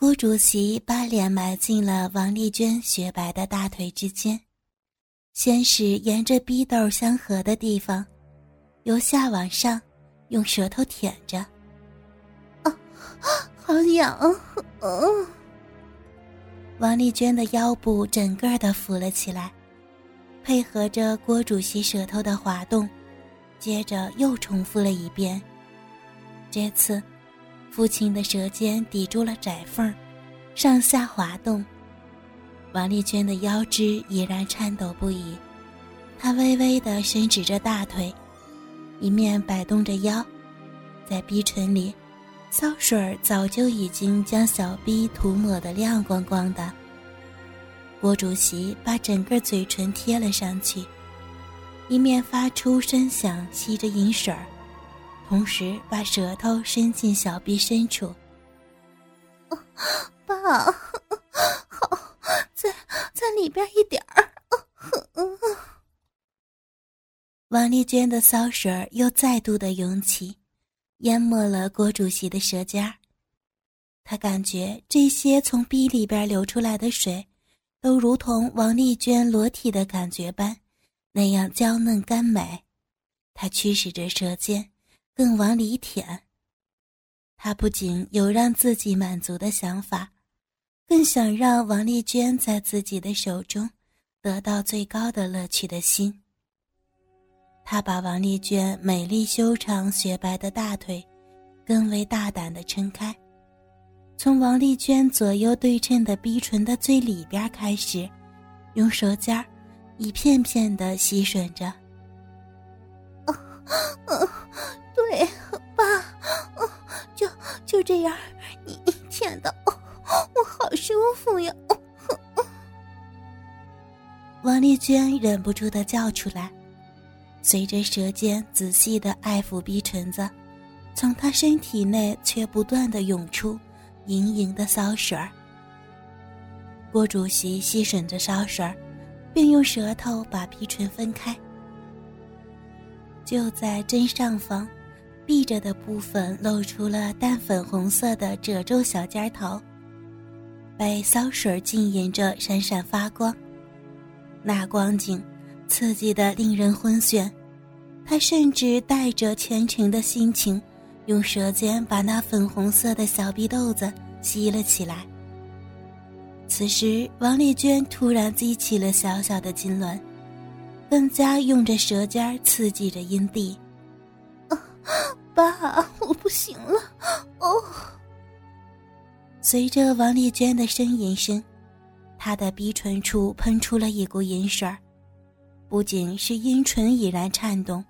郭主席把脸埋进了王丽娟雪白的大腿之间，先是沿着逼斗相合的地方，由下往上，用舌头舔着。啊，好痒！嗯。王丽娟的腰部整个的浮了起来，配合着郭主席舌头的滑动，接着又重复了一遍。这次。父亲的舌尖抵住了窄缝，上下滑动。王丽娟的腰肢已然颤抖不已，她微微地伸直着大腿，一面摆动着腰，在逼唇里，骚水早就已经将小逼涂抹得亮光光的。郭主席把整个嘴唇贴了上去，一面发出声响，吸着银水儿。同时把舌头伸进小臂深处。爸，好，在在里边一点儿。王丽娟的骚水又再度的涌起，淹没了郭主席的舌尖儿。他感觉这些从逼里边流出来的水，都如同王丽娟裸体的感觉般，那样娇嫩甘美。他驱使着舌尖。更往里舔。他不仅有让自己满足的想法，更想让王丽娟在自己的手中得到最高的乐趣的心。他把王丽娟美丽修长、雪白的大腿更为大胆地撑开，从王丽娟左右对称的逼唇的最里边开始，用舌尖儿一片片地吸吮着。这样，你你舔的，我好舒服呀！王丽娟忍不住的叫出来，随着舌尖仔细的爱抚逼唇子，从她身体内却不断的涌出盈盈的骚水儿。郭主席吸吮着骚水儿，并用舌头把逼唇分开，就在真上方。闭着的部分露出了淡粉红色的褶皱小尖头，被骚水浸淫着闪闪发光，那光景刺激的令人昏眩。他甚至带着虔诚的心情，用舌尖把那粉红色的小逼豆子吸了起来。此时，王丽娟突然激起了小小的痉挛，更加用着舌尖刺激着阴蒂。爸，我不行了！哦。随着王丽娟的呻吟声，她的鼻唇处喷出了一股银水儿，不仅是阴唇已然颤动，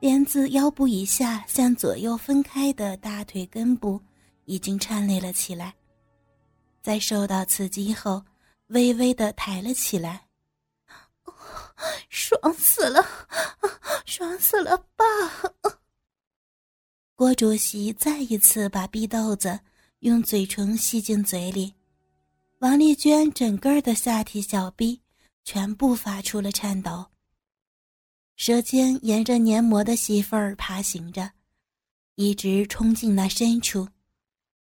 连自腰部以下向左右分开的大腿根部已经颤栗了起来，在受到刺激后，微微的抬了起来。爽死了，爽死了，爸！郭主席再一次把逼豆子用嘴唇吸进嘴里，王丽娟整个的下体小臂全部发出了颤抖，舌尖沿着黏膜的细缝爬行着，一直冲进那深处。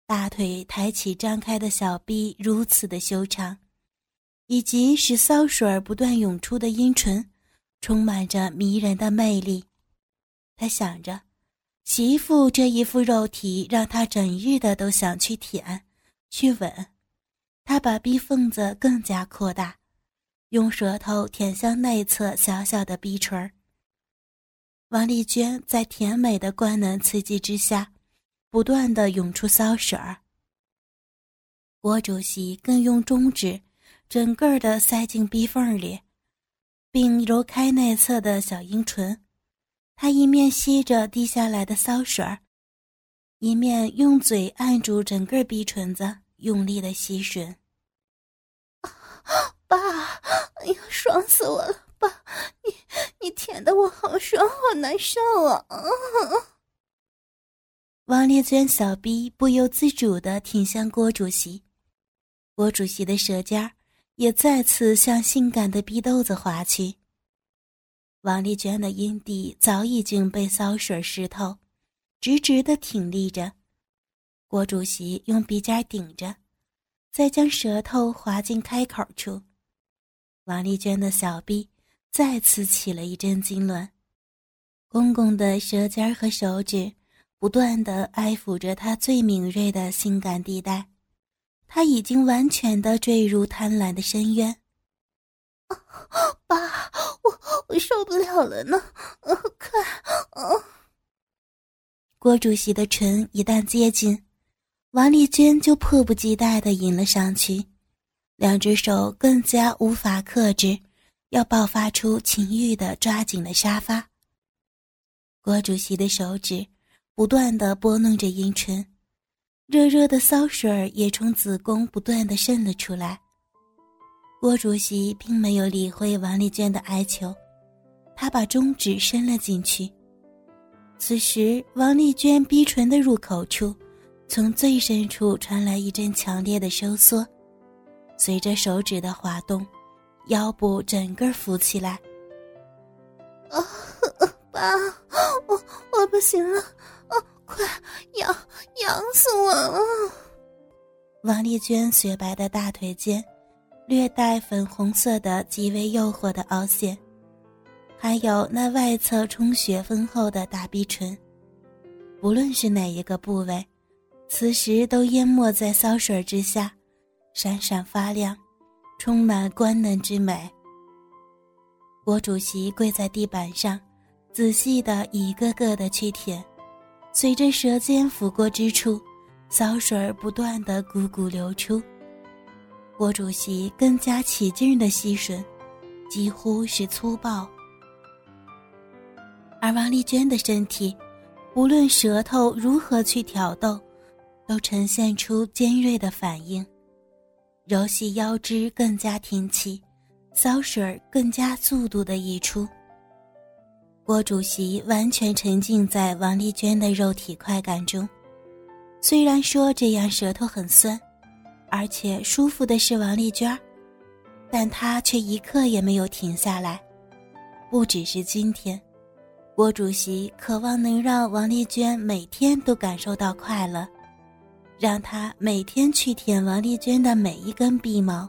大腿抬起张开的小臂如此的修长，以及使骚水不断涌出的阴唇，充满着迷人的魅力。他想着。媳妇这一副肉体，让他整日的都想去舔，去吻。他把逼缝子更加扩大，用舌头舔向内侧小小的逼唇。王丽娟在甜美的官能刺激之下，不断的涌出骚水儿。郭主席更用中指，整个的塞进逼缝里，并揉开内侧的小阴唇。他一面吸着滴下来的骚水儿，一面用嘴按住整个逼唇子，用力的吸吮。爸，哎呀，爽死我了！爸，你你舔的我好爽，好难受啊！王丽娟小逼不由自主的挺向郭主席，郭主席的舌尖也再次向性感的逼豆子滑去。王丽娟的阴蒂早已经被骚水湿透，直直的挺立着。郭主席用鼻尖顶着，再将舌头滑进开口处，王丽娟的小臂再次起了一阵痉挛。公公的舌尖和手指不断的爱抚着她最敏锐的性感地带，她已经完全的坠入贪婪的深渊。爸，我受不了了呢！快！郭主席的唇一旦接近，王丽娟就迫不及待的迎了上去，两只手更加无法克制，要爆发出情欲的抓紧了沙发。郭主席的手指不断的拨弄着阴唇，热热的骚水也从子宫不断的渗了出来。郭主席并没有理会王丽娟的哀求，他把中指伸了进去。此时，王丽娟逼唇的入口处，从最深处传来一阵强烈的收缩，随着手指的滑动，腰部整个浮起来。啊！爸，我我不行了，啊，快痒痒死我了！王丽娟雪白的大腿间，略带粉红色的极为诱惑的凹陷，还有那外侧充血丰厚的大逼唇，不论是哪一个部位，此时都淹没在骚水之下，闪闪发亮，充满官能之美。郭主席跪在地板上。仔细的一个个的去舔，随着舌尖拂过之处，骚水不断的汩汩流出。郭主席更加起劲的吸吮，几乎是粗暴。而王丽娟的身体，无论舌头如何去挑逗，都呈现出尖锐的反应，柔细腰肢更加挺起，骚水更加速度的溢出。郭主席完全沉浸在王丽娟的肉体快感中，虽然说这样舌头很酸，而且舒服的是王丽娟，但她却一刻也没有停下来。不只是今天，郭主席渴望能让王丽娟每天都感受到快乐，让她每天去舔王丽娟的每一根鼻毛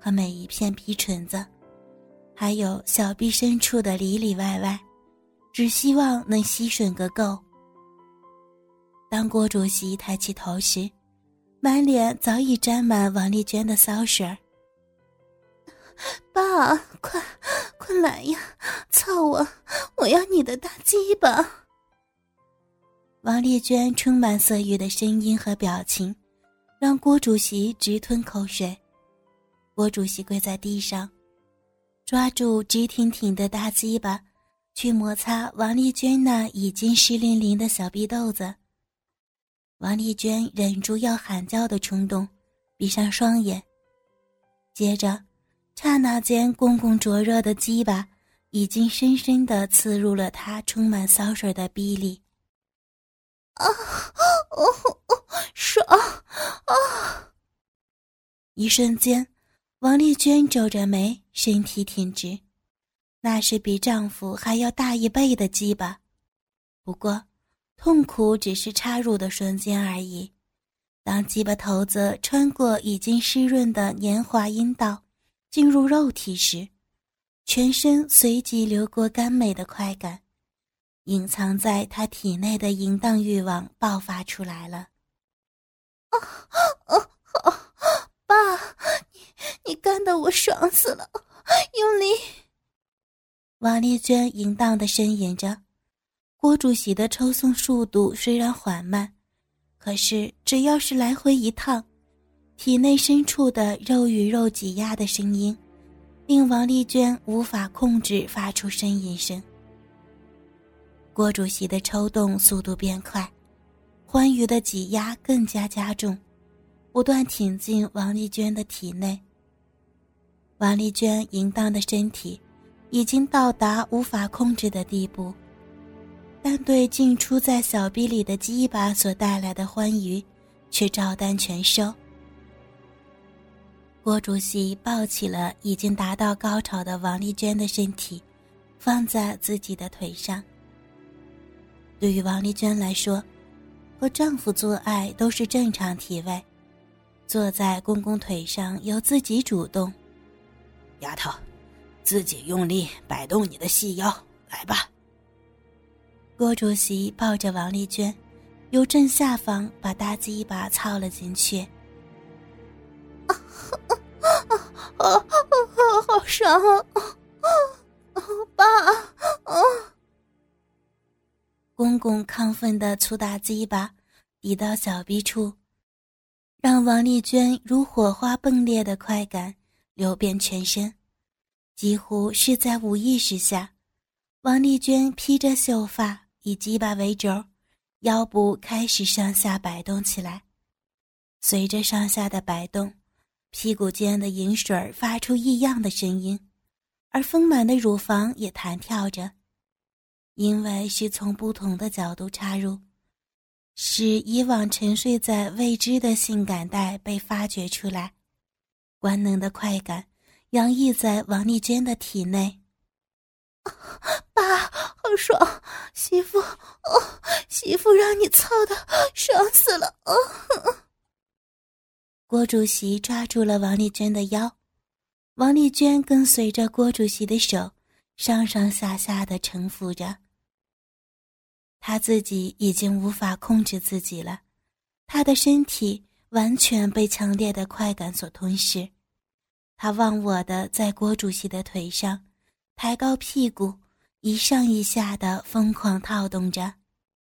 和每一片皮唇子，还有小臂深处的里里外外。只希望能吸吮个够。当郭主席抬起头时，满脸早已沾满王丽娟的骚水儿。爸，快，快来呀，操我！我要你的大鸡巴！王丽娟充满色欲的声音和表情，让郭主席直吞口水。郭主席跪在地上，抓住直挺挺的大鸡巴。去摩擦王丽娟那已经湿淋淋的小逼豆子。王丽娟忍住要喊叫的冲动，闭上双眼。接着，刹那间，公公灼热的鸡巴已经深深的刺入了她充满骚水的逼里。啊，哦哦，爽！啊！一瞬间，王丽娟皱着眉，身体挺直。那是比丈夫还要大一倍的鸡巴，不过，痛苦只是插入的瞬间而已。当鸡巴头子穿过已经湿润的年华阴道，进入肉体时，全身随即流过甘美的快感，隐藏在他体内的淫荡欲望爆发出来了。啊啊啊！爸，你你干得我爽死了，用力！王丽娟淫荡的呻吟着，郭主席的抽送速度虽然缓慢，可是只要是来回一趟，体内深处的肉与肉挤压的声音，令王丽娟无法控制发出呻吟声。郭主席的抽动速度变快，欢愉的挤压更加加重，不断挺进王丽娟的体内。王丽娟淫荡的身体。已经到达无法控制的地步，但对进出在小臂里的鸡巴所带来的欢愉，却照单全收。郭主席抱起了已经达到高潮的王丽娟的身体，放在自己的腿上。对于王丽娟来说，和丈夫做爱都是正常体位，坐在公公腿上，由自己主动。丫头，自己用力摆动你的细腰，来吧。郭主席抱着王丽娟，由正下方把大鸡巴操了进去。啊啊啊啊！好爽啊！爸啊！公公亢奋的粗大鸡巴抵到小臂处，让王丽娟如火花迸裂的快感流遍全身。几乎是在无意识下，王丽娟披着秀发，以鸡巴为轴，腰部开始上下摆动起来。随着上下的摆动，屁股间的饮水发出异样的声音，而丰满的乳房也弹跳着。因为是从不同的角度插入，使以往沉睡在未知的性感带被发掘出来，官能的快感洋溢在王丽娟的体内。爸，好爽！媳妇，哦，媳妇让你操的爽死了！哦，郭主席抓住了王丽娟的腰，王丽娟跟随着郭主席的手，上上下下的沉浮着。他自己已经无法控制自己了，他的身体完全被强烈的快感所吞噬。他忘我的在郭主席的腿上，抬高屁股，一上一下的疯狂套动着。